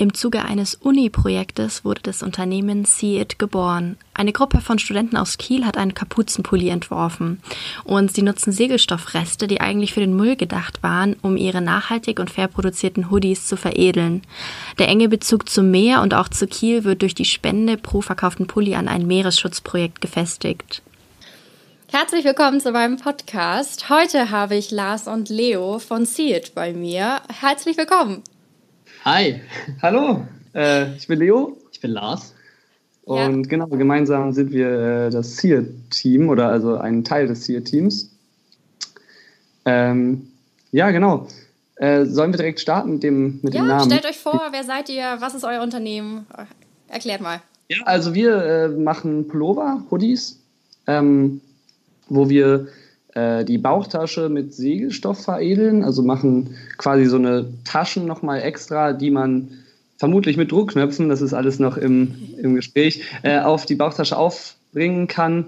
Im Zuge eines Uni-Projektes wurde das Unternehmen See It geboren. Eine Gruppe von Studenten aus Kiel hat einen Kapuzenpulli entworfen und sie nutzen Segelstoffreste, die eigentlich für den Müll gedacht waren, um ihre nachhaltig und fair produzierten Hoodies zu veredeln. Der enge Bezug zum Meer und auch zu Kiel wird durch die Spende pro verkauften Pulli an ein Meeresschutzprojekt gefestigt. Herzlich willkommen zu meinem Podcast. Heute habe ich Lars und Leo von See It bei mir. Herzlich willkommen. Hi. Hallo, äh, ich bin Leo. Ich bin Lars. Und ja. genau, gemeinsam sind wir äh, das SEER-Team oder also ein Teil des SEER-Teams. Ähm, ja, genau. Äh, sollen wir direkt starten mit dem, mit ja, dem Namen? stellt euch vor, wer seid ihr, was ist euer Unternehmen? Erklärt mal. Ja, also wir äh, machen Pullover, Hoodies, ähm, wo wir die Bauchtasche mit Segelstoff veredeln, also machen quasi so eine Taschen nochmal extra, die man vermutlich mit Druckknöpfen, das ist alles noch im, im Gespräch, äh, auf die Bauchtasche aufbringen kann,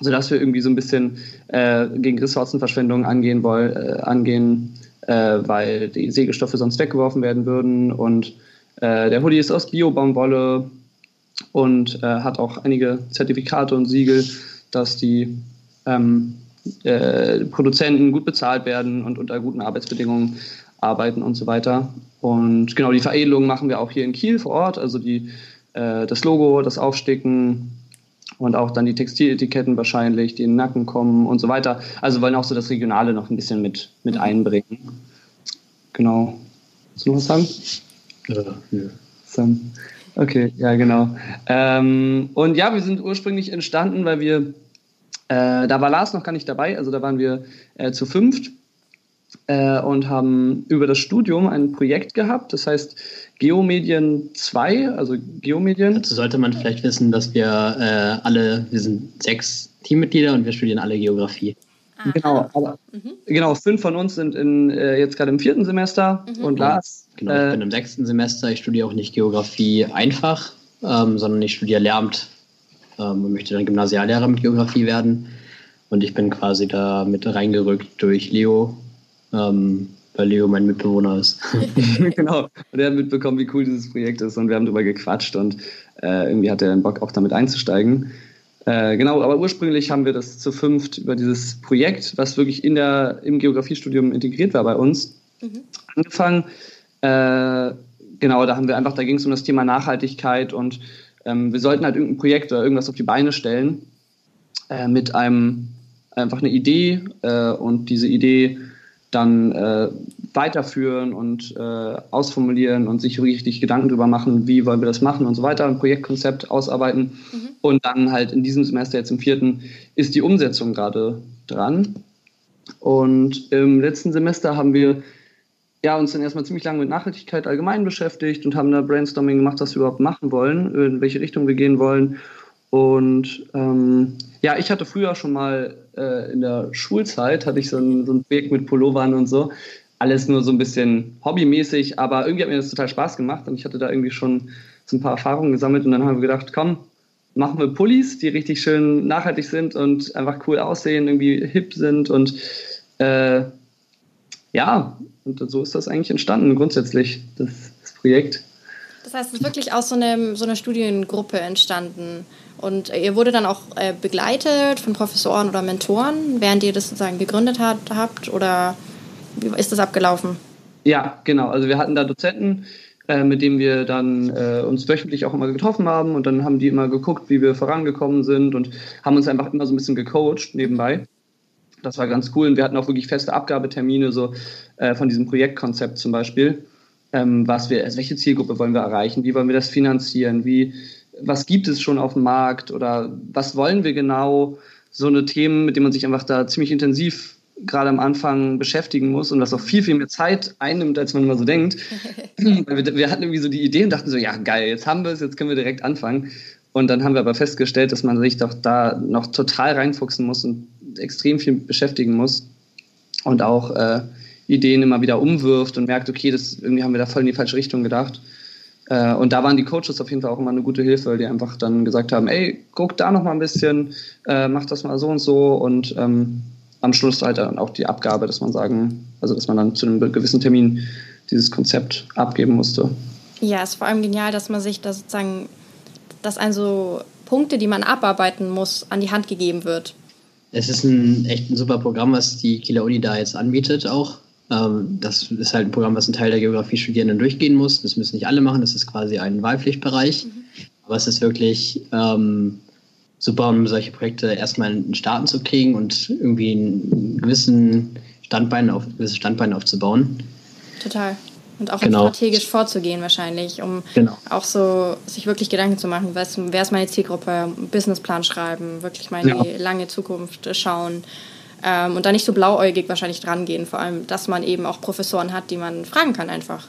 sodass wir irgendwie so ein bisschen äh, gegen Ressourcenverschwendung angehen wollen, äh, angehen, äh, weil die Segelstoffe sonst weggeworfen werden würden. Und äh, der Hoodie ist aus Bio-Baumwolle und hat auch einige Zertifikate und Siegel, dass die ähm, äh, Produzenten gut bezahlt werden und unter guten Arbeitsbedingungen arbeiten und so weiter. Und genau die Veredelung machen wir auch hier in Kiel vor Ort, also die, äh, das Logo, das Aufsticken und auch dann die Textiletiketten wahrscheinlich, die in den Nacken kommen und so weiter. Also wollen auch so das Regionale noch ein bisschen mit, mit einbringen. Genau. Willst du noch was sagen? Ja, ja. Okay, ja, genau. Ähm, und ja, wir sind ursprünglich entstanden, weil wir äh, da war Lars noch gar nicht dabei, also da waren wir äh, zu fünft äh, und haben über das Studium ein Projekt gehabt, das heißt Geomedien 2, also Geomedien. Dazu sollte man vielleicht wissen, dass wir äh, alle, wir sind sechs Teammitglieder und wir studieren alle Geografie. Genau, aber mhm. genau, fünf von uns sind in, äh, jetzt gerade im vierten Semester mhm. und Lars. Genau, ich äh, bin im sechsten Semester, ich studiere auch nicht Geografie einfach, ähm, sondern ich studiere Lehramt ähm, und möchte dann Gymnasiallehrer mit Geografie werden. Und ich bin quasi da mit reingerückt durch Leo, ähm, weil Leo mein Mitbewohner ist. genau. Und er hat mitbekommen, wie cool dieses Projekt ist und wir haben darüber gequatscht und äh, irgendwie hat er dann Bock, auch damit einzusteigen. Äh, genau, aber ursprünglich haben wir das zu fünft über dieses Projekt, was wirklich in der, im Geografiestudium integriert war bei uns, mhm. angefangen. Äh, genau, da haben wir einfach, da ging es um das Thema Nachhaltigkeit und ähm, wir sollten halt irgendein Projekt oder irgendwas auf die Beine stellen äh, mit einem einfach eine Idee äh, und diese Idee dann äh, weiterführen und äh, ausformulieren und sich richtig Gedanken darüber machen, wie wollen wir das machen und so weiter, ein Projektkonzept ausarbeiten. Mhm. Und dann halt in diesem Semester, jetzt im vierten, ist die Umsetzung gerade dran. Und im letzten Semester haben wir ja, uns dann erstmal ziemlich lange mit Nachhaltigkeit allgemein beschäftigt und haben da Brainstorming gemacht, was wir überhaupt machen wollen, in welche Richtung wir gehen wollen. Und ähm, ja, ich hatte früher schon mal äh, in der Schulzeit, hatte ich so ein, so ein Projekt mit Pullovern und so. Alles nur so ein bisschen hobbymäßig, aber irgendwie hat mir das total Spaß gemacht und ich hatte da irgendwie schon so ein paar Erfahrungen gesammelt und dann haben wir gedacht, komm, machen wir Pullis, die richtig schön nachhaltig sind und einfach cool aussehen, irgendwie hip sind und äh, ja, und so ist das eigentlich entstanden, grundsätzlich, das, das Projekt. Das heißt, es ist wirklich aus so, einem, so einer Studiengruppe entstanden. Und ihr wurde dann auch äh, begleitet von Professoren oder Mentoren, während ihr das sozusagen gegründet hat, habt? Oder wie ist das abgelaufen? Ja, genau. Also wir hatten da Dozenten, äh, mit denen wir dann äh, uns wöchentlich auch immer getroffen haben und dann haben die immer geguckt, wie wir vorangekommen sind und haben uns einfach immer so ein bisschen gecoacht nebenbei. Das war ganz cool und wir hatten auch wirklich feste Abgabetermine so äh, von diesem Projektkonzept zum Beispiel. Ähm, was wir, also welche Zielgruppe wollen wir erreichen? Wie wollen wir das finanzieren? Wie, was gibt es schon auf dem Markt oder was wollen wir genau? So eine Themen, mit denen man sich einfach da ziemlich intensiv gerade am Anfang beschäftigen muss und was auch viel, viel mehr Zeit einnimmt, als man immer so denkt. wir, wir, hatten irgendwie so die Idee und dachten so, ja geil, jetzt haben wir es, jetzt können wir direkt anfangen. Und dann haben wir aber festgestellt, dass man sich doch da noch total reinfuchsen muss und extrem viel beschäftigen muss und auch äh, Ideen immer wieder umwirft und merkt, okay, das irgendwie haben wir da voll in die falsche Richtung gedacht. Äh, und da waren die Coaches auf jeden Fall auch immer eine gute Hilfe, die einfach dann gesagt haben, ey, guck da noch mal ein bisschen, äh, mach das mal so und so und ähm, am Schluss halt dann auch die Abgabe, dass man sagen, also dass man dann zu einem gewissen Termin dieses Konzept abgeben musste. Ja, ist vor allem genial, dass man sich da sozusagen, dass ein so Punkte, die man abarbeiten muss, an die Hand gegeben wird. Es ist ein echt ein super Programm, was die Kieler Uni da jetzt anbietet auch. Ähm, das ist halt ein Programm, was ein Teil der Geografiestudierenden durchgehen muss. Das müssen nicht alle machen, das ist quasi ein Wahlpflichtbereich. Mhm. Aber es ist wirklich ähm, super, um solche Projekte erstmal starten zu kriegen und irgendwie einen gewissen Standbein auf, gewisse Standbeine aufzubauen. Total. Und auch genau. strategisch vorzugehen wahrscheinlich, um genau. auch so sich wirklich Gedanken zu machen, was, wer ist meine Zielgruppe, Businessplan schreiben, wirklich mal in ja. die lange Zukunft schauen ähm, und da nicht so blauäugig wahrscheinlich dran gehen, vor allem, dass man eben auch Professoren hat, die man fragen kann einfach.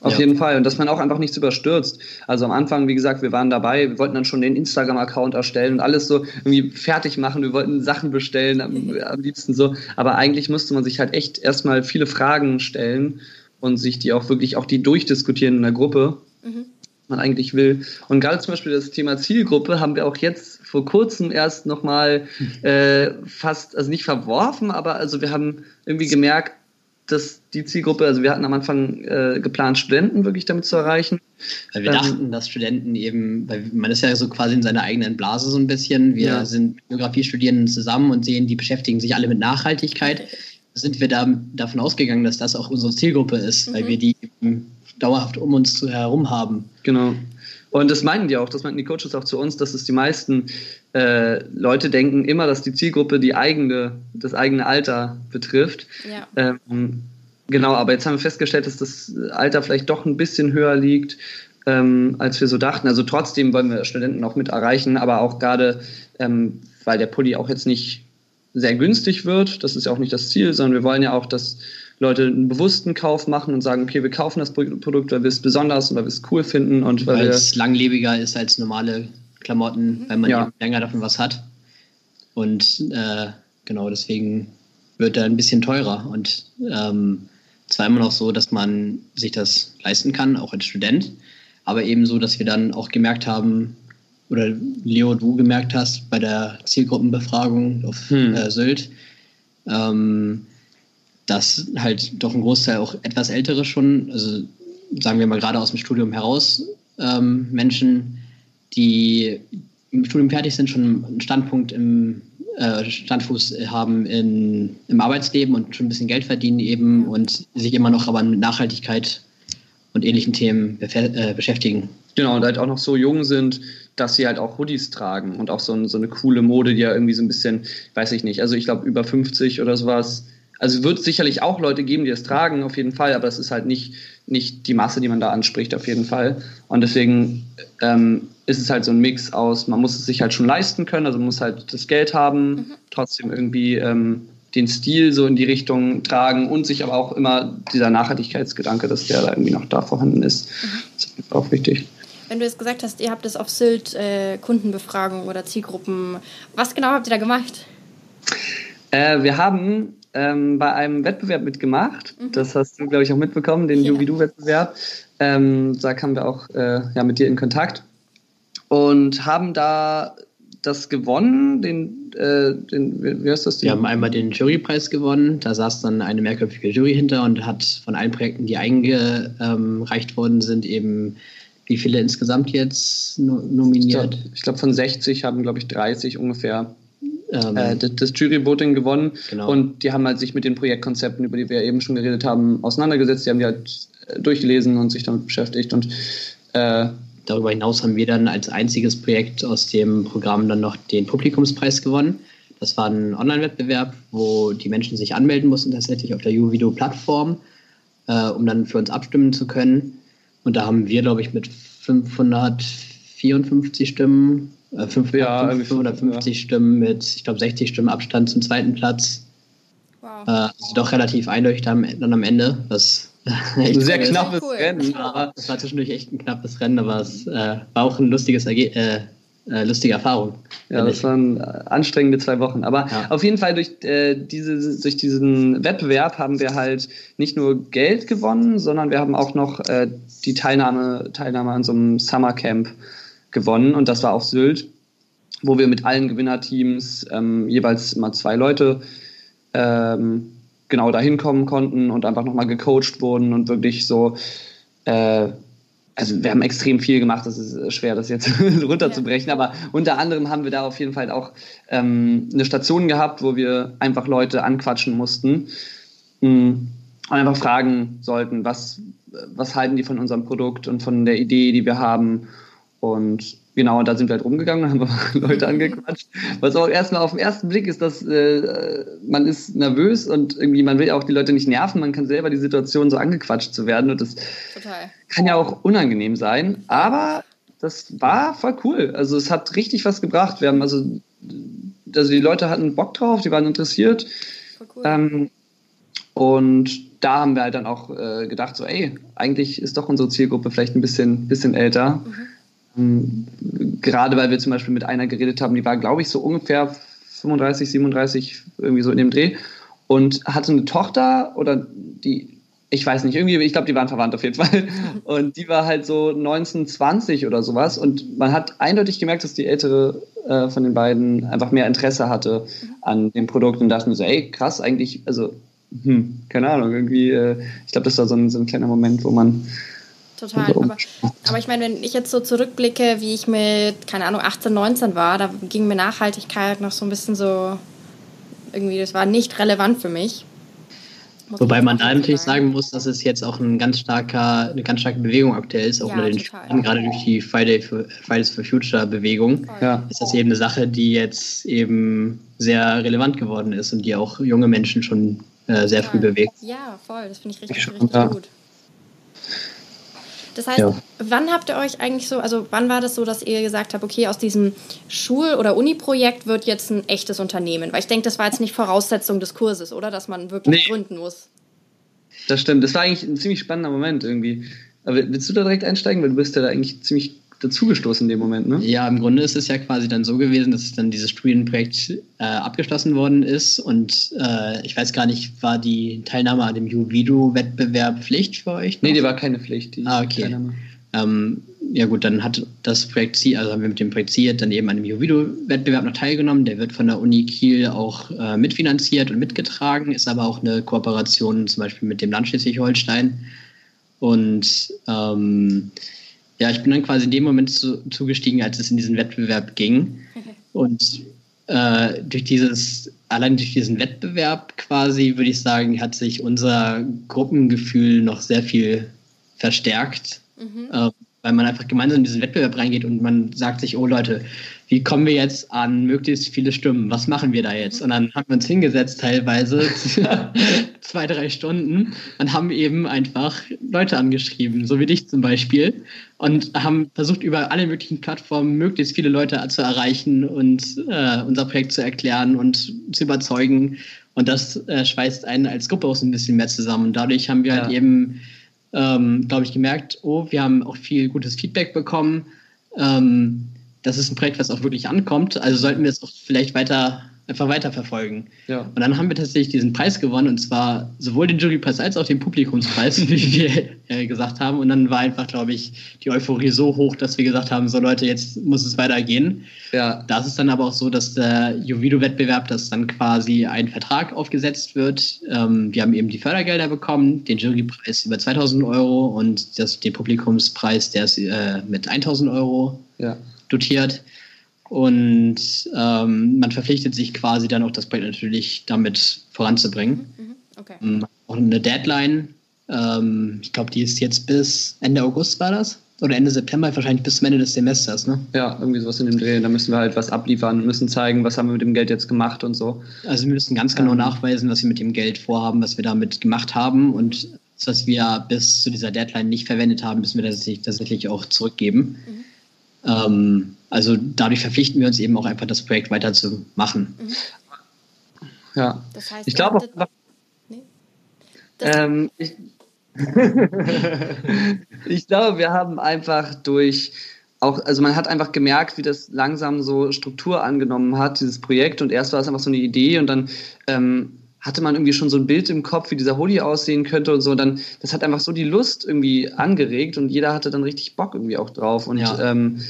Auf ja. jeden Fall. Und dass man auch einfach nichts überstürzt. Also am Anfang, wie gesagt, wir waren dabei, wir wollten dann schon den Instagram-Account erstellen und alles so irgendwie fertig machen. Wir wollten Sachen bestellen, am, am liebsten so. Aber eigentlich musste man sich halt echt erstmal viele Fragen stellen und sich die auch wirklich auch die durchdiskutieren in der Gruppe, mhm. man eigentlich will. Und gerade zum Beispiel das Thema Zielgruppe haben wir auch jetzt vor kurzem erst nochmal äh, fast, also nicht verworfen, aber also wir haben irgendwie gemerkt, dass die Zielgruppe, also wir hatten am Anfang äh, geplant, Studenten wirklich damit zu erreichen. Weil wir ähm, dachten, dass Studenten eben, weil man ist ja so quasi in seiner eigenen Blase so ein bisschen. Wir ja. sind Biografiestudierenden zusammen und sehen, die beschäftigen sich alle mit Nachhaltigkeit. Sind wir da, davon ausgegangen, dass das auch unsere Zielgruppe ist, mhm. weil wir die dauerhaft um uns herum haben. Genau. Und das meinten die auch, das meinten die Coaches auch zu uns, dass es die meisten äh, Leute denken immer, dass die Zielgruppe die eigene, das eigene Alter betrifft. Ja. Ähm, genau, aber jetzt haben wir festgestellt, dass das Alter vielleicht doch ein bisschen höher liegt, ähm, als wir so dachten. Also trotzdem wollen wir Studenten auch mit erreichen, aber auch gerade, ähm, weil der Pulli auch jetzt nicht sehr günstig wird, das ist ja auch nicht das Ziel, sondern wir wollen ja auch, dass Leute einen bewussten Kauf machen und sagen, okay, wir kaufen das Produkt, weil wir es besonders und weil wir es cool finden und weil, weil es langlebiger ist als normale Klamotten, weil man ja. länger davon was hat. Und äh, genau deswegen wird er ein bisschen teurer. Und ähm, zwar immer noch so, dass man sich das leisten kann, auch als Student, aber eben so, dass wir dann auch gemerkt haben, oder Leo, du gemerkt hast bei der Zielgruppenbefragung auf hm. äh, Sylt, ähm, dass halt doch ein Großteil auch etwas ältere schon, also sagen wir mal gerade aus dem Studium heraus, ähm, Menschen, die im Studium fertig sind, schon einen Standpunkt im äh, Standfuß haben in, im Arbeitsleben und schon ein bisschen Geld verdienen eben und sich immer noch aber mit Nachhaltigkeit und ähnlichen Themen äh, beschäftigen. Genau, und halt auch noch so jung sind, dass sie halt auch Hoodies tragen und auch so, so eine coole Mode, die ja irgendwie so ein bisschen, weiß ich nicht, also ich glaube über 50 oder sowas also wird sicherlich auch Leute geben, die es tragen, auf jeden Fall, aber es ist halt nicht, nicht die Masse, die man da anspricht, auf jeden Fall. Und deswegen ähm, ist es halt so ein Mix aus, man muss es sich halt schon leisten können, also man muss halt das Geld haben, mhm. trotzdem irgendwie ähm, den Stil so in die Richtung tragen und sich aber auch immer dieser Nachhaltigkeitsgedanke, dass der da irgendwie noch da vorhanden ist. Mhm. Das ist auch wichtig. Wenn du jetzt gesagt hast, ihr habt es auf Sylt äh, Kundenbefragung oder Zielgruppen, was genau habt ihr da gemacht? Äh, wir haben ähm, bei einem Wettbewerb mitgemacht. Mhm. Das hast du, glaube ich, auch mitbekommen, den ja. Jubidu-Wettbewerb. Ähm, da kamen wir auch äh, ja, mit dir in Kontakt und haben da das gewonnen, den, äh, den wie heißt das? Wir haben einmal den Jurypreis gewonnen. Da saß dann eine mehrköpfige Jury hinter und hat von allen Projekten, die eingereicht worden sind, eben wie viele insgesamt jetzt nominiert? Ich glaube, glaub, von 60 haben, glaube ich, 30 ungefähr ähm, äh, das, Jury-Voting gewonnen. Genau. Und die haben halt sich mit den Projektkonzepten, über die wir eben schon geredet haben, auseinandergesetzt. Die haben die halt äh, durchgelesen und sich damit beschäftigt. Und äh, darüber hinaus haben wir dann als einziges Projekt aus dem Programm dann noch den Publikumspreis gewonnen. Das war ein Online-Wettbewerb, wo die Menschen sich anmelden mussten, tatsächlich auf der Juvido-Plattform, äh, um dann für uns abstimmen zu können. Und da haben wir, glaube ich, mit 554 Stimmen 5, ja, 550 ja. Stimmen mit, ich glaube, 60 Stimmen Abstand zum zweiten Platz. Wow. Äh, also doch relativ eindeutig dann, dann am Ende. Was ein sehr knappes cool. Rennen. Ja, es war zwischendurch echt ein knappes Rennen, aber es äh, war auch ein lustiges Erge äh, äh, lustige Erfahrung. Ja, das waren anstrengende zwei Wochen. Aber ja. auf jeden Fall durch, äh, diese, durch diesen Wettbewerb haben wir halt nicht nur Geld gewonnen, sondern wir haben auch noch äh, die Teilnahme, Teilnahme an so einem Summercamp gewonnen. Und das war auf Sylt, wo wir mit allen Gewinnerteams ähm, jeweils immer zwei Leute ähm, genau dahin kommen konnten und einfach nochmal gecoacht wurden und wirklich so äh, also wir haben extrem viel gemacht, das ist schwer, das jetzt runterzubrechen, ja. aber unter anderem haben wir da auf jeden Fall auch ähm, eine Station gehabt, wo wir einfach Leute anquatschen mussten mm, und einfach fragen sollten, was, was halten die von unserem Produkt und von der Idee, die wir haben und Genau, und da sind wir halt rumgegangen, haben wir Leute angequatscht. Was auch erstmal auf den ersten Blick ist, dass äh, man ist nervös und irgendwie, man will auch die Leute nicht nerven, man kann selber die Situation so angequatscht zu werden und das Total. kann ja auch unangenehm sein, aber das war voll cool. Also es hat richtig was gebracht. Wir haben also, also die Leute hatten Bock drauf, die waren interessiert. Cool. Ähm, und da haben wir halt dann auch äh, gedacht, so, ey, eigentlich ist doch unsere Zielgruppe vielleicht ein bisschen, bisschen älter. Mhm gerade weil wir zum Beispiel mit einer geredet haben, die war, glaube ich, so ungefähr 35, 37, irgendwie so in dem Dreh und hatte eine Tochter oder die, ich weiß nicht, irgendwie, ich glaube, die waren verwandt auf jeden Fall. Und die war halt so 19, 20 oder sowas. Und man hat eindeutig gemerkt, dass die ältere äh, von den beiden einfach mehr Interesse hatte an dem Produkt und dachte mir so, ey, krass, eigentlich, also, hm, keine Ahnung, irgendwie, äh, ich glaube, das war so ein, so ein kleiner Moment, wo man total. Aber, aber ich meine, wenn ich jetzt so zurückblicke, wie ich mit, keine Ahnung, 18, 19 war, da ging mir Nachhaltigkeit noch so ein bisschen so, irgendwie, das war nicht relevant für mich. Muss Wobei man da natürlich sagen muss, dass es jetzt auch ein ganz starker, eine ganz starke Bewegung aktuell ist, auch ja, unter den Studenten, gerade durch die Friday for, Fridays for Future Bewegung, ja. ist das eben eine Sache, die jetzt eben sehr relevant geworden ist und die auch junge Menschen schon äh, sehr früh bewegt. Ja, voll, das finde ich richtig, richtig ja. gut. Das heißt, ja. wann habt ihr euch eigentlich so, also wann war das so, dass ihr gesagt habt, okay, aus diesem Schul- oder Uni-Projekt wird jetzt ein echtes Unternehmen? Weil ich denke, das war jetzt nicht Voraussetzung des Kurses, oder? Dass man wirklich nee. gründen muss. Das stimmt. Das war eigentlich ein ziemlich spannender Moment irgendwie. Aber willst du da direkt einsteigen? Weil du bist ja da eigentlich ziemlich dazugestoßen in dem Moment, ne? Ja, im Grunde ist es ja quasi dann so gewesen, dass dann dieses Studienprojekt äh, abgeschlossen worden ist und äh, ich weiß gar nicht, war die Teilnahme an dem Juvido-Wettbewerb Pflicht für euch? Noch? Nee, die war keine Pflicht. ah, okay. Ähm, ja gut, dann hat das Projekt C, also haben wir mit dem Projekt C dann eben an dem Juvido-Wettbewerb noch teilgenommen. Der wird von der Uni Kiel auch äh, mitfinanziert und mitgetragen, ist aber auch eine Kooperation zum Beispiel mit dem Land Schleswig-Holstein. Und ähm, ja, ich bin dann quasi in dem Moment zu, zugestiegen, als es in diesen Wettbewerb ging. Und äh, durch dieses, allein durch diesen Wettbewerb quasi, würde ich sagen, hat sich unser Gruppengefühl noch sehr viel verstärkt. Mhm. Äh, weil man einfach gemeinsam in diesen Wettbewerb reingeht und man sagt sich, oh Leute, wie kommen wir jetzt an möglichst viele Stimmen? Was machen wir da jetzt? Und dann haben wir uns hingesetzt, teilweise zwei, drei Stunden, und haben eben einfach Leute angeschrieben, so wie dich zum Beispiel, und haben versucht, über alle möglichen Plattformen möglichst viele Leute zu erreichen und äh, unser Projekt zu erklären und zu überzeugen. Und das äh, schweißt einen als Gruppe auch so ein bisschen mehr zusammen. Und dadurch haben wir halt ja. halt eben, ähm, glaube ich, gemerkt, oh, wir haben auch viel gutes Feedback bekommen. Ähm, das ist ein Projekt, was auch wirklich ankommt. Also sollten wir es auch vielleicht weiter einfach weiterverfolgen. Ja. Und dann haben wir tatsächlich diesen Preis gewonnen und zwar sowohl den Jurypreis als auch den Publikumspreis, wie wir äh, gesagt haben. Und dann war einfach, glaube ich, die Euphorie so hoch, dass wir gesagt haben, so Leute, jetzt muss es weitergehen. Ja. Da ist es dann aber auch so, dass der Juvido-Wettbewerb, dass dann quasi ein Vertrag aufgesetzt wird. Ähm, wir haben eben die Fördergelder bekommen, den Jurypreis über 2000 Euro und das, den Publikumspreis, der ist äh, mit 1000 Euro. Ja dotiert. Und ähm, man verpflichtet sich quasi dann auch das Projekt natürlich damit voranzubringen. Mhm, mhm okay. Ähm, auch eine Deadline. Ähm, ich glaube, die ist jetzt bis Ende August war das? Oder Ende September, wahrscheinlich bis zum Ende des Semesters, ne? Ja, irgendwie sowas in dem Dreh. Da müssen wir halt was abliefern, müssen zeigen, was haben wir mit dem Geld jetzt gemacht und so. Also wir müssen ganz genau ähm. nachweisen, was wir mit dem Geld vorhaben, was wir damit gemacht haben. Und das, was wir bis zu dieser Deadline nicht verwendet haben, müssen wir tatsächlich, tatsächlich auch zurückgeben. Mhm. Ähm, also dadurch verpflichten wir uns eben auch einfach, das Projekt weiterzumachen. Mhm. Ja, das heißt, ich glaube auch. Nee. Ähm, ich, ich glaube, wir haben einfach durch auch, also man hat einfach gemerkt, wie das langsam so Struktur angenommen hat, dieses Projekt. Und erst war es einfach so eine Idee und dann ähm, hatte man irgendwie schon so ein Bild im Kopf, wie dieser Hoodie aussehen könnte und so. Und dann, das hat einfach so die Lust irgendwie angeregt und jeder hatte dann richtig Bock irgendwie auch drauf. Und ja. ähm,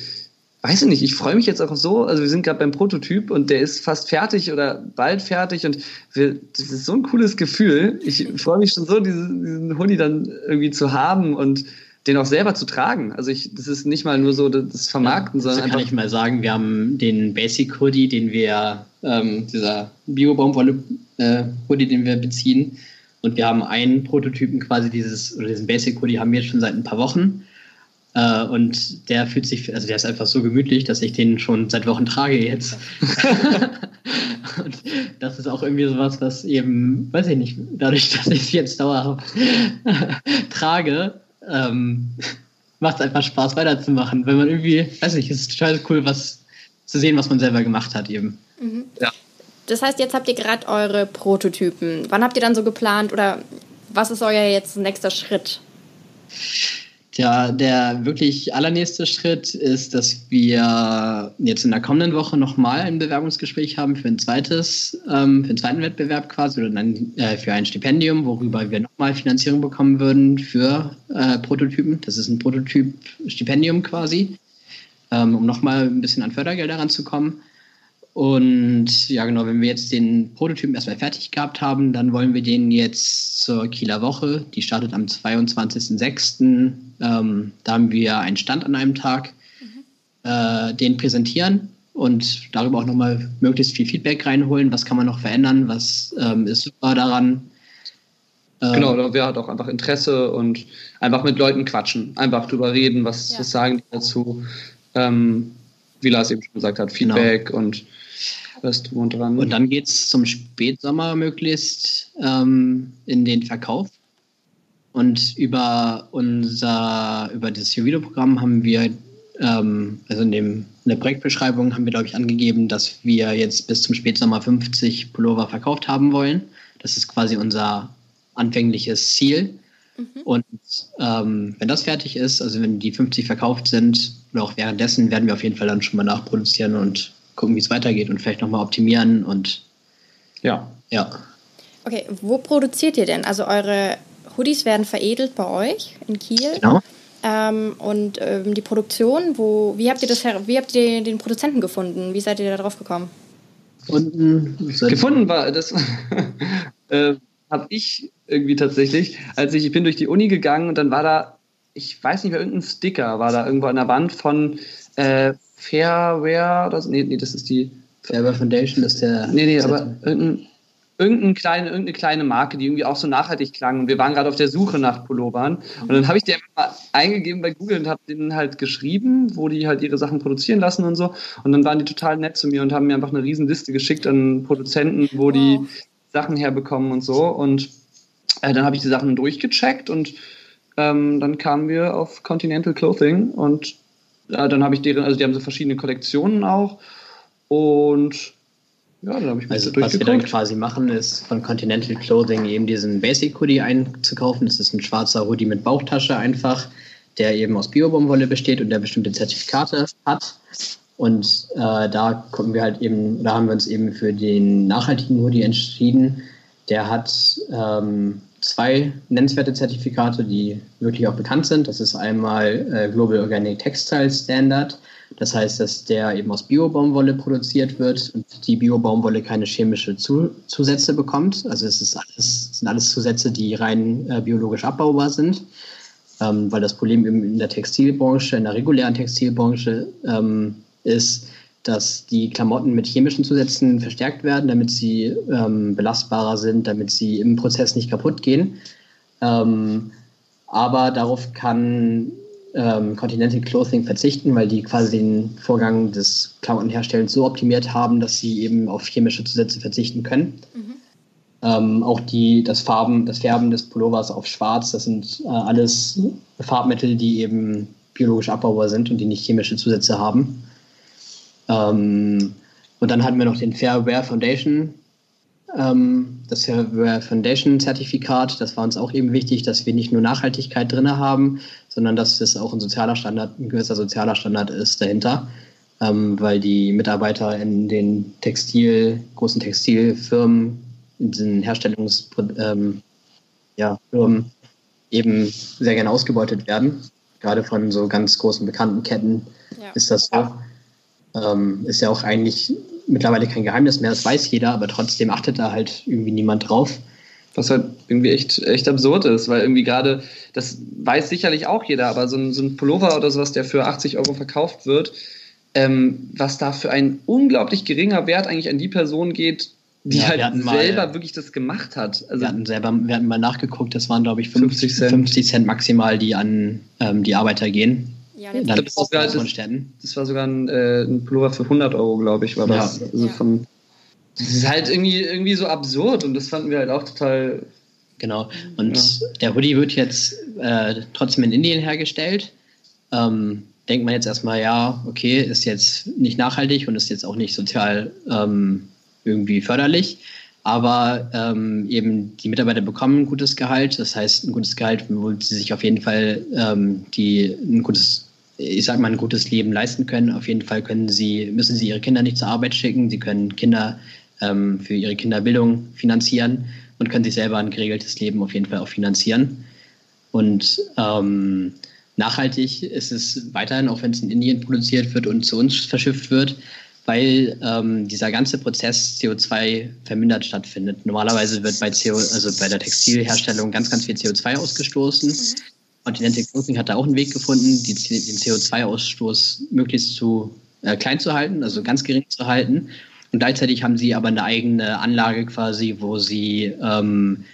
weiß ich nicht, ich freue mich jetzt auch so. Also wir sind gerade beim Prototyp und der ist fast fertig oder bald fertig und wir, das ist so ein cooles Gefühl. Ich freue mich schon so, diesen, diesen Hoodie dann irgendwie zu haben und den auch selber zu tragen. Also ich, das ist nicht mal nur so das Vermarkten, ja, sondern also kann ich mal sagen, wir haben den Basic Hoodie, den wir, ähm, dieser Bio-Baumwolle äh, Hoodie, den wir beziehen. Und wir haben einen Prototypen quasi dieses, oder diesen Basic Hoodie haben wir schon seit ein paar Wochen. Äh, und der fühlt sich, also der ist einfach so gemütlich, dass ich den schon seit Wochen trage jetzt. und das ist auch irgendwie sowas, was eben, weiß ich nicht, dadurch, dass ich es jetzt dauerhaft trage, ähm, macht es einfach Spaß weiterzumachen. Wenn man irgendwie, weiß nicht, es ist total cool, was zu sehen, was man selber gemacht hat eben. Mhm. Ja. Das heißt, jetzt habt ihr gerade eure Prototypen. Wann habt ihr dann so geplant oder was ist euer jetzt nächster Schritt? Ja, der wirklich allernächste Schritt ist, dass wir jetzt in der kommenden Woche nochmal ein Bewerbungsgespräch haben für ein zweites, ähm, für einen zweiten Wettbewerb quasi oder ein, äh, für ein Stipendium, worüber wir nochmal Finanzierung bekommen würden für äh, Prototypen. Das ist ein Prototyp-Stipendium quasi, ähm, um nochmal ein bisschen an Fördergelder ranzukommen. Und ja, genau, wenn wir jetzt den Prototypen erstmal fertig gehabt haben, dann wollen wir den jetzt zur Kieler Woche, die startet am 22.06. Ähm, da haben wir einen Stand an einem Tag, mhm. äh, den präsentieren und darüber auch nochmal möglichst viel Feedback reinholen. Was kann man noch verändern? Was ähm, ist super daran? Ähm, genau, da wäre halt auch einfach Interesse und einfach mit Leuten quatschen, einfach drüber reden, was, ja. was sagen die dazu. Ähm, wie Lars eben schon gesagt hat, Feedback genau. und was drum und dran. Und dann geht es zum Spätsommer möglichst ähm, in den Verkauf. Und über unser, über das Juvido-Programm haben wir, ähm, also in, dem, in der Projektbeschreibung haben wir, glaube ich, angegeben, dass wir jetzt bis zum Spätsommer 50 Pullover verkauft haben wollen. Das ist quasi unser anfängliches Ziel. Mhm. Und ähm, wenn das fertig ist, also wenn die 50 verkauft sind, oder auch währenddessen, werden wir auf jeden Fall dann schon mal nachproduzieren und gucken, wie es weitergeht und vielleicht nochmal optimieren und ja. Ja. Okay, wo produziert ihr denn? Also eure Hoodies werden veredelt bei euch in Kiel. Genau. Ähm, und ähm, die Produktion, wo, wie habt ihr das wie habt ihr den Produzenten gefunden? Wie seid ihr da drauf gekommen? Gefunden, gefunden war das äh, habe ich irgendwie tatsächlich, als ich, ich bin durch die Uni gegangen und dann war da, ich weiß nicht mehr, irgendein Sticker war da irgendwo an der Wand von äh, Fairware oder so. Nee, nee, das ist die. Fairware Foundation ist der. Nee, nee, aber irgendein, irgendein kleine, irgendeine kleine Marke, die irgendwie auch so nachhaltig klang. Und wir waren gerade auf der Suche nach Pullovern. Und dann habe ich die einfach mal eingegeben bei Google und habe denen halt geschrieben, wo die halt ihre Sachen produzieren lassen und so. Und dann waren die total nett zu mir und haben mir einfach eine riesen Liste geschickt an Produzenten, wo wow. die Sachen herbekommen und so. Und äh, dann habe ich die Sachen durchgecheckt und ähm, dann kamen wir auf Continental Clothing und ja, dann habe ich deren, also die haben so verschiedene Kollektionen auch. Und ja, dann habe ich mich Also was wir dann quasi machen, ist von Continental Clothing eben diesen Basic Hoodie einzukaufen. Das ist ein schwarzer Hoodie mit Bauchtasche einfach, der eben aus Biobaumwolle besteht und der bestimmte Zertifikate hat. Und äh, da gucken wir halt eben, da haben wir uns eben für den nachhaltigen Hoodie entschieden. Der hat ähm, zwei nennenswerte Zertifikate, die wirklich auch bekannt sind. Das ist einmal äh, Global Organic Textile Standard. Das heißt, dass der eben aus Bio-Baumwolle produziert wird und die Bio-Baumwolle keine chemische Zu Zusätze bekommt. Also es ist alles, sind alles Zusätze, die rein äh, biologisch abbaubar sind. Ähm, weil das Problem eben in der Textilbranche, in der regulären Textilbranche ähm, ist, dass die Klamotten mit chemischen Zusätzen verstärkt werden, damit sie ähm, belastbarer sind, damit sie im Prozess nicht kaputt gehen. Ähm, aber darauf kann ähm, Continental Clothing verzichten, weil die quasi den Vorgang des Klamottenherstellens so optimiert haben, dass sie eben auf chemische Zusätze verzichten können. Mhm. Ähm, auch die, das, Farben, das Färben des Pullovers auf Schwarz, das sind äh, alles Farbmittel, die eben biologisch abbaubar sind und die nicht chemische Zusätze haben. Ähm, und dann hatten wir noch den Fair Wear Foundation ähm, das Foundation-Zertifikat. Das war uns auch eben wichtig, dass wir nicht nur Nachhaltigkeit drin haben, sondern dass es auch ein sozialer Standard, ein gewisser sozialer Standard ist dahinter. Ähm, weil die Mitarbeiter in den Textil, großen Textilfirmen, in diesen Herstellungsfirmen ähm, ja, eben sehr gerne ausgebeutet werden. Gerade von so ganz großen bekannten Ketten ja. ist das so. Ähm, ist ja auch eigentlich mittlerweile kein Geheimnis mehr, das weiß jeder, aber trotzdem achtet da halt irgendwie niemand drauf. Was halt irgendwie echt, echt absurd ist, weil irgendwie gerade, das weiß sicherlich auch jeder, aber so ein, so ein Pullover oder sowas, der für 80 Euro verkauft wird, ähm, was da für ein unglaublich geringer Wert eigentlich an die Person geht, die ja, halt selber mal, wirklich das gemacht hat. Also wir hatten selber, wir hatten mal nachgeguckt, das waren glaube ich 50, 50 Cent. 50 Cent maximal, die an ähm, die Arbeiter gehen. Ja, das, das, das, sogar, das, das, war sogar ein, äh, ein Pullover für 100 Euro, glaube ich, war das. Ja. Also von, das ist halt irgendwie, irgendwie so absurd und das fanden wir halt auch total. Genau. Und ja. der Hoodie wird jetzt äh, trotzdem in Indien hergestellt. Ähm, denkt man jetzt erstmal, ja, okay, ist jetzt nicht nachhaltig und ist jetzt auch nicht sozial ähm, irgendwie förderlich. Aber ähm, eben die Mitarbeiter bekommen ein gutes Gehalt, das heißt ein gutes Gehalt, wo sie sich auf jeden Fall ähm, die ein gutes, ich sag mal, ein gutes Leben leisten können. Auf jeden Fall können sie, müssen sie ihre Kinder nicht zur Arbeit schicken, sie können Kinder ähm, für ihre Kinderbildung finanzieren und können sich selber ein geregeltes Leben auf jeden Fall auch finanzieren. Und ähm, nachhaltig ist es weiterhin, auch wenn es in Indien produziert wird und zu uns verschifft wird, weil ähm, dieser ganze Prozess CO2 vermindert stattfindet. Normalerweise wird bei, CO, also bei der Textilherstellung ganz, ganz viel CO2 ausgestoßen. Mhm. Continental Clothing hat da auch einen Weg gefunden, die, den CO2-Ausstoß möglichst zu äh, klein zu halten, also ganz gering zu halten. Und gleichzeitig haben sie aber eine eigene Anlage quasi, wo sie ähm,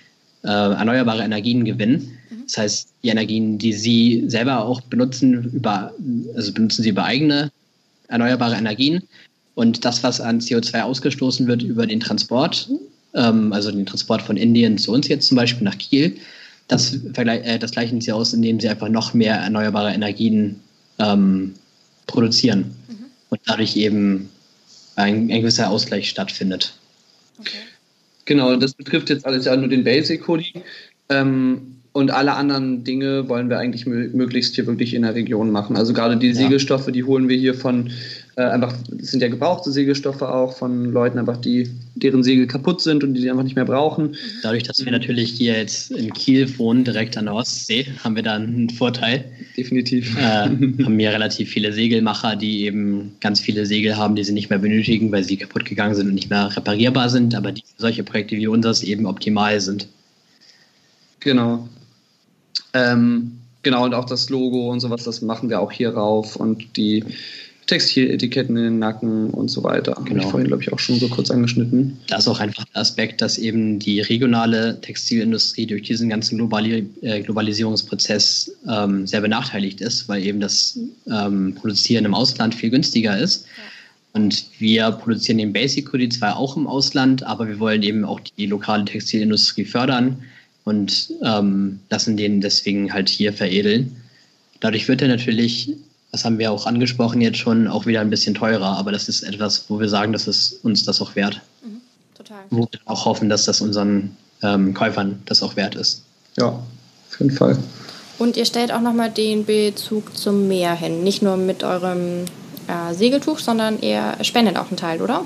äh, erneuerbare Energien gewinnen. Mhm. Das heißt, die Energien, die sie selber auch benutzen, über, also benutzen sie über eigene erneuerbare Energien und das, was an CO2 ausgestoßen wird über den Transport, ähm, also den Transport von Indien zu uns jetzt zum Beispiel nach Kiel, das, äh, das gleichen sie aus, indem sie einfach noch mehr erneuerbare Energien ähm, produzieren mhm. und dadurch eben ein, ein, gewisser Ausgleich stattfindet. Okay. Genau, das betrifft jetzt alles ja nur den Basic-Hoodie. Ähm, und alle anderen Dinge wollen wir eigentlich möglichst hier wirklich in der Region machen. Also gerade die ja. Segelstoffe, die holen wir hier von äh, einfach, das sind ja gebrauchte Segelstoffe auch von Leuten einfach, die, deren Segel kaputt sind und die sie einfach nicht mehr brauchen. Dadurch, dass wir natürlich hier jetzt in Kiel wohnen, direkt an der Ostsee, haben wir da einen Vorteil. Definitiv. Äh, haben wir relativ viele Segelmacher, die eben ganz viele Segel haben, die sie nicht mehr benötigen, weil sie kaputt gegangen sind und nicht mehr reparierbar sind, aber die für solche Projekte wie unseres eben optimal sind. Genau. Ähm, genau, und auch das Logo und sowas, das machen wir auch hier rauf und die Textiletiketten in den Nacken und so weiter. Genau. Habe ich vorhin, glaube ich, auch schon so kurz angeschnitten. Da ist auch einfach der Aspekt, dass eben die regionale Textilindustrie durch diesen ganzen Globali äh, Globalisierungsprozess ähm, sehr benachteiligt ist, weil eben das ähm, Produzieren im Ausland viel günstiger ist. Ja. Und wir produzieren den Basic Hoodie zwar auch im Ausland, aber wir wollen eben auch die lokale Textilindustrie fördern und ähm, lassen den deswegen halt hier veredeln. Dadurch wird er natürlich das haben wir auch angesprochen jetzt schon, auch wieder ein bisschen teurer. Aber das ist etwas, wo wir sagen, dass es uns das auch wert. Mhm, total. Wo wir auch hoffen, dass das unseren ähm, Käufern das auch wert ist. Ja, auf jeden Fall. Und ihr stellt auch nochmal den Bezug zum Meer hin. Nicht nur mit eurem äh, Segeltuch, sondern ihr spendet auch einen Teil, oder?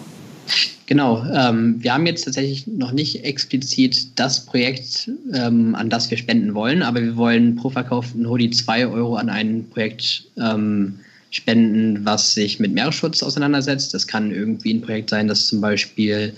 Genau, ähm, wir haben jetzt tatsächlich noch nicht explizit das Projekt, ähm, an das wir spenden wollen, aber wir wollen pro verkauften Hoodie 2 Euro an ein Projekt ähm, spenden, was sich mit Meeresschutz auseinandersetzt. Das kann irgendwie ein Projekt sein, das zum Beispiel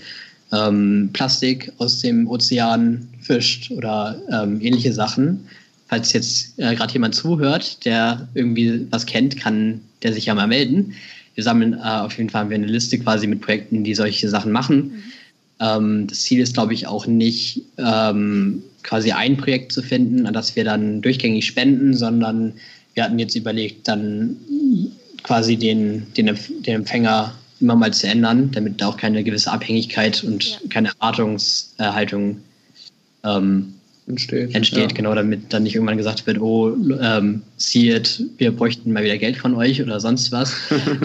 ähm, Plastik aus dem Ozean fischt oder ähm, ähnliche Sachen. Falls jetzt äh, gerade jemand zuhört, der irgendwie was kennt, kann der sich ja mal melden wir sammeln äh, auf jeden Fall haben wir eine Liste quasi mit Projekten, die solche Sachen machen. Mhm. Ähm, das Ziel ist, glaube ich, auch nicht ähm, quasi ein Projekt zu finden, an das wir dann durchgängig spenden, sondern wir hatten jetzt überlegt, dann quasi den, den, den Empfänger immer mal zu ändern, damit da auch keine gewisse Abhängigkeit und ja. keine Erwartungshaltung ähm, entsteht. Entsteht, ja. genau, damit dann nicht irgendwann gesagt wird, oh, ähm, see it, wir bräuchten mal wieder Geld von euch oder sonst was.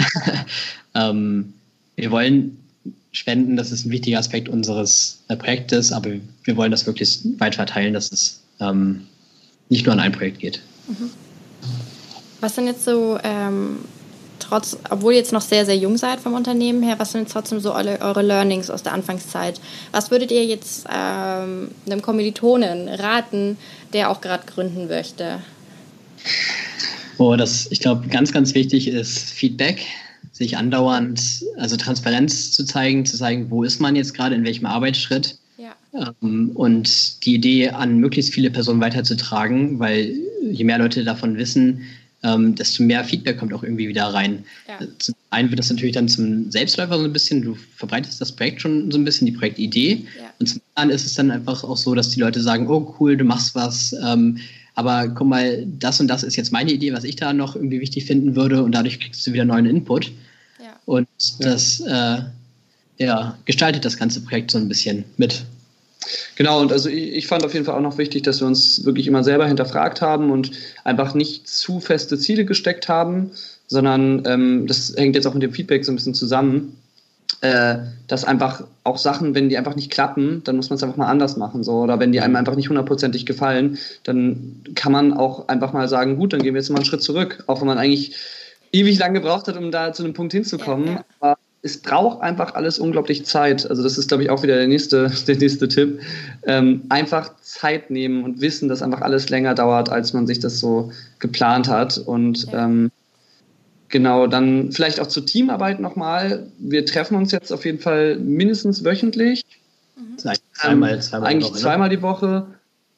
ähm, wir wollen spenden. Das ist ein wichtiger Aspekt unseres äh, Projektes, aber wir wollen das wirklich weit verteilen, dass es ähm, nicht nur an ein Projekt geht. Mhm. Was sind jetzt so, ähm, trotz, obwohl ihr jetzt noch sehr, sehr jung seid vom Unternehmen her, was sind jetzt trotzdem so eure, eure Learnings aus der Anfangszeit? Was würdet ihr jetzt ähm, einem Kommilitonen raten, der auch gerade gründen möchte? Oh, das, ich glaube, ganz, ganz wichtig ist Feedback sich andauernd, also Transparenz zu zeigen, zu zeigen, wo ist man jetzt gerade, in welchem Arbeitsschritt. Ja. Ähm, und die Idee an möglichst viele Personen weiterzutragen, weil je mehr Leute davon wissen, ähm, desto mehr Feedback kommt auch irgendwie wieder rein. Ja. Zum einen wird das natürlich dann zum Selbstläufer so ein bisschen, du verbreitest das Projekt schon so ein bisschen, die Projektidee. Ja. Und zum anderen ist es dann einfach auch so, dass die Leute sagen, oh cool, du machst was, ähm, aber guck mal, das und das ist jetzt meine Idee, was ich da noch irgendwie wichtig finden würde und dadurch kriegst du wieder neuen Input. Ja. Und das äh, ja, gestaltet das ganze Projekt so ein bisschen mit. Genau, und also ich, ich, fand auf jeden Fall auch noch wichtig, dass wir uns wirklich immer selber hinterfragt haben und einfach nicht zu feste Ziele gesteckt haben, sondern ähm, das hängt jetzt auch mit dem Feedback so ein bisschen zusammen äh, dass einfach auch Sachen, wenn die einfach nicht klappen, dann muss man es einfach mal anders machen. So. Oder wenn die einem einfach nicht hundertprozentig gefallen, dann kann man auch einfach mal sagen, gut, dann gehen wir jetzt mal einen Schritt zurück. Auch wenn man eigentlich ewig lang gebraucht hat, um da zu einem Punkt hinzukommen. Ja, ja. Aber es braucht einfach alles unglaublich Zeit. Also das ist, glaube ich, auch wieder der nächste, der nächste Tipp. Ähm, einfach Zeit nehmen und wissen, dass einfach alles länger dauert, als man sich das so geplant hat. Und ähm, Genau, dann vielleicht auch zur Teamarbeit nochmal. Wir treffen uns jetzt auf jeden Fall mindestens wöchentlich. Mhm. Zweimal, zweimal Eigentlich die Woche, ne? zweimal die Woche.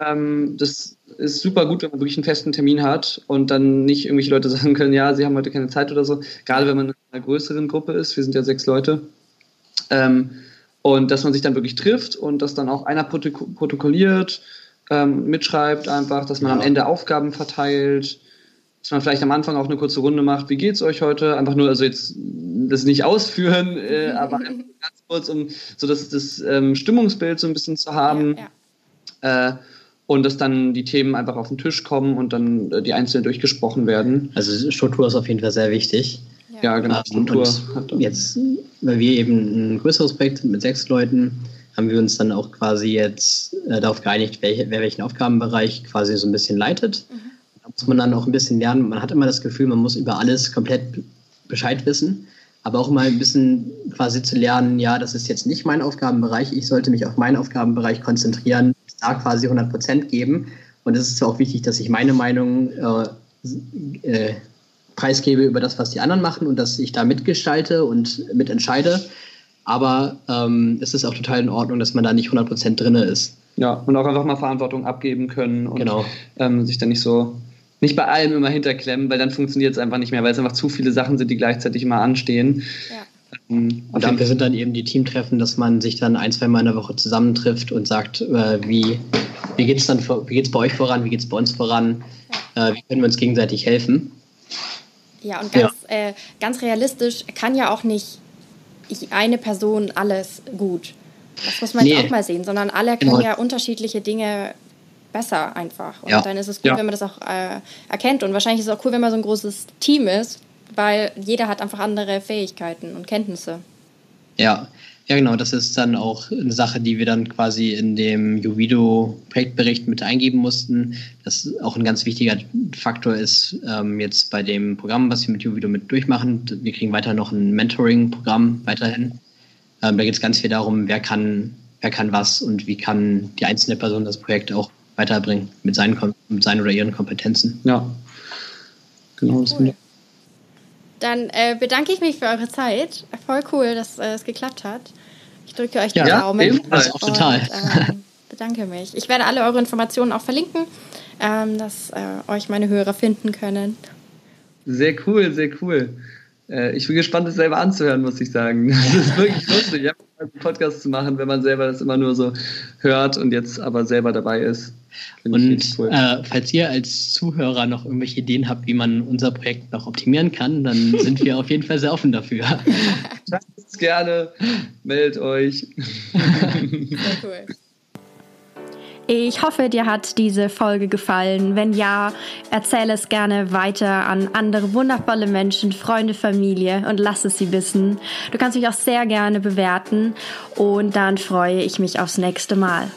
Ähm, das ist super gut, wenn man wirklich einen festen Termin hat und dann nicht irgendwelche Leute sagen können, ja, sie haben heute keine Zeit oder so. Gerade wenn man in einer größeren Gruppe ist, wir sind ja sechs Leute. Ähm, und dass man sich dann wirklich trifft und dass dann auch einer protokolliert, ähm, mitschreibt einfach, dass man ja. am Ende Aufgaben verteilt dass man vielleicht am Anfang auch eine kurze Runde macht, wie geht's euch heute? Einfach nur, also jetzt das nicht ausführen, äh, aber ganz kurz, um so das, das ähm, Stimmungsbild so ein bisschen zu haben. Ja, ja. Äh, und dass dann die Themen einfach auf den Tisch kommen und dann äh, die einzelnen durchgesprochen werden. Also Struktur ist auf jeden Fall sehr wichtig. Ja, genau. Ähm, Struktur. Und jetzt, weil wir eben ein größeres Projekt sind mit sechs Leuten, haben wir uns dann auch quasi jetzt äh, darauf geeinigt, welche, wer welchen Aufgabenbereich quasi so ein bisschen leitet. Mhm da muss man dann auch ein bisschen lernen. Man hat immer das Gefühl, man muss über alles komplett Bescheid wissen. Aber auch mal ein bisschen quasi zu lernen, ja, das ist jetzt nicht mein Aufgabenbereich. Ich sollte mich auf meinen Aufgabenbereich konzentrieren, da quasi 100 Prozent geben. Und es ist zwar auch wichtig, dass ich meine Meinung äh, äh, preisgebe über das, was die anderen machen und dass ich da mitgestalte und mitentscheide. Aber ähm, es ist auch total in Ordnung, dass man da nicht 100 Prozent drin ist. Ja, und auch einfach mal Verantwortung abgeben können und genau. ähm, sich dann nicht so nicht bei allem immer hinterklemmen, weil dann funktioniert es einfach nicht mehr, weil es einfach zu viele Sachen sind, die gleichzeitig immer anstehen. Ja. Ähm, und dafür sind dann eben die Teamtreffen, dass man sich dann ein, zwei Mal in der Woche zusammentrifft und sagt, äh, wie, wie geht es dann wie geht's bei euch voran, wie geht es bei uns voran, ja. äh, wie können wir uns gegenseitig helfen. Ja, und ganz, ja. Äh, ganz realistisch kann ja auch nicht eine Person alles gut. Das muss man nee. auch mal sehen, sondern alle können genau. ja unterschiedliche Dinge besser einfach. Und ja. dann ist es gut, ja. wenn man das auch äh, erkennt. Und wahrscheinlich ist es auch cool, wenn man so ein großes Team ist, weil jeder hat einfach andere Fähigkeiten und Kenntnisse. Ja, ja, genau. Das ist dann auch eine Sache, die wir dann quasi in dem Juvido-Projektbericht mit eingeben mussten. Das auch ein ganz wichtiger Faktor ist ähm, jetzt bei dem Programm, was wir mit Juvido mit durchmachen. Wir kriegen weiter noch ein Mentoring-Programm weiterhin. Ähm, da geht es ganz viel darum, wer kann, wer kann was und wie kann die einzelne Person das Projekt auch weiterbringen mit seinen, mit seinen oder ihren Kompetenzen. Ja, genau. Cool. Dann äh, bedanke ich mich für eure Zeit. Voll cool, dass äh, es geklappt hat. Ich drücke euch die ja, Daumen. Ja, auch total. Und, äh, bedanke mich. Ich werde alle eure Informationen auch verlinken, ähm, dass äh, euch meine Hörer finden können. Sehr cool, sehr cool. Äh, ich bin gespannt, das selber anzuhören, muss ich sagen. Das ist wirklich lustig, einen Podcast zu machen, wenn man selber das immer nur so hört und jetzt aber selber dabei ist. Und cool. äh, falls ihr als Zuhörer noch irgendwelche Ideen habt, wie man unser Projekt noch optimieren kann, dann sind wir auf jeden Fall sehr offen dafür. Schreibt es gerne, meldet euch. Sehr cool. Ich hoffe, dir hat diese Folge gefallen. Wenn ja, erzähle es gerne weiter an andere wundervolle Menschen, Freunde, Familie und lass es sie wissen. Du kannst mich auch sehr gerne bewerten und dann freue ich mich aufs nächste Mal.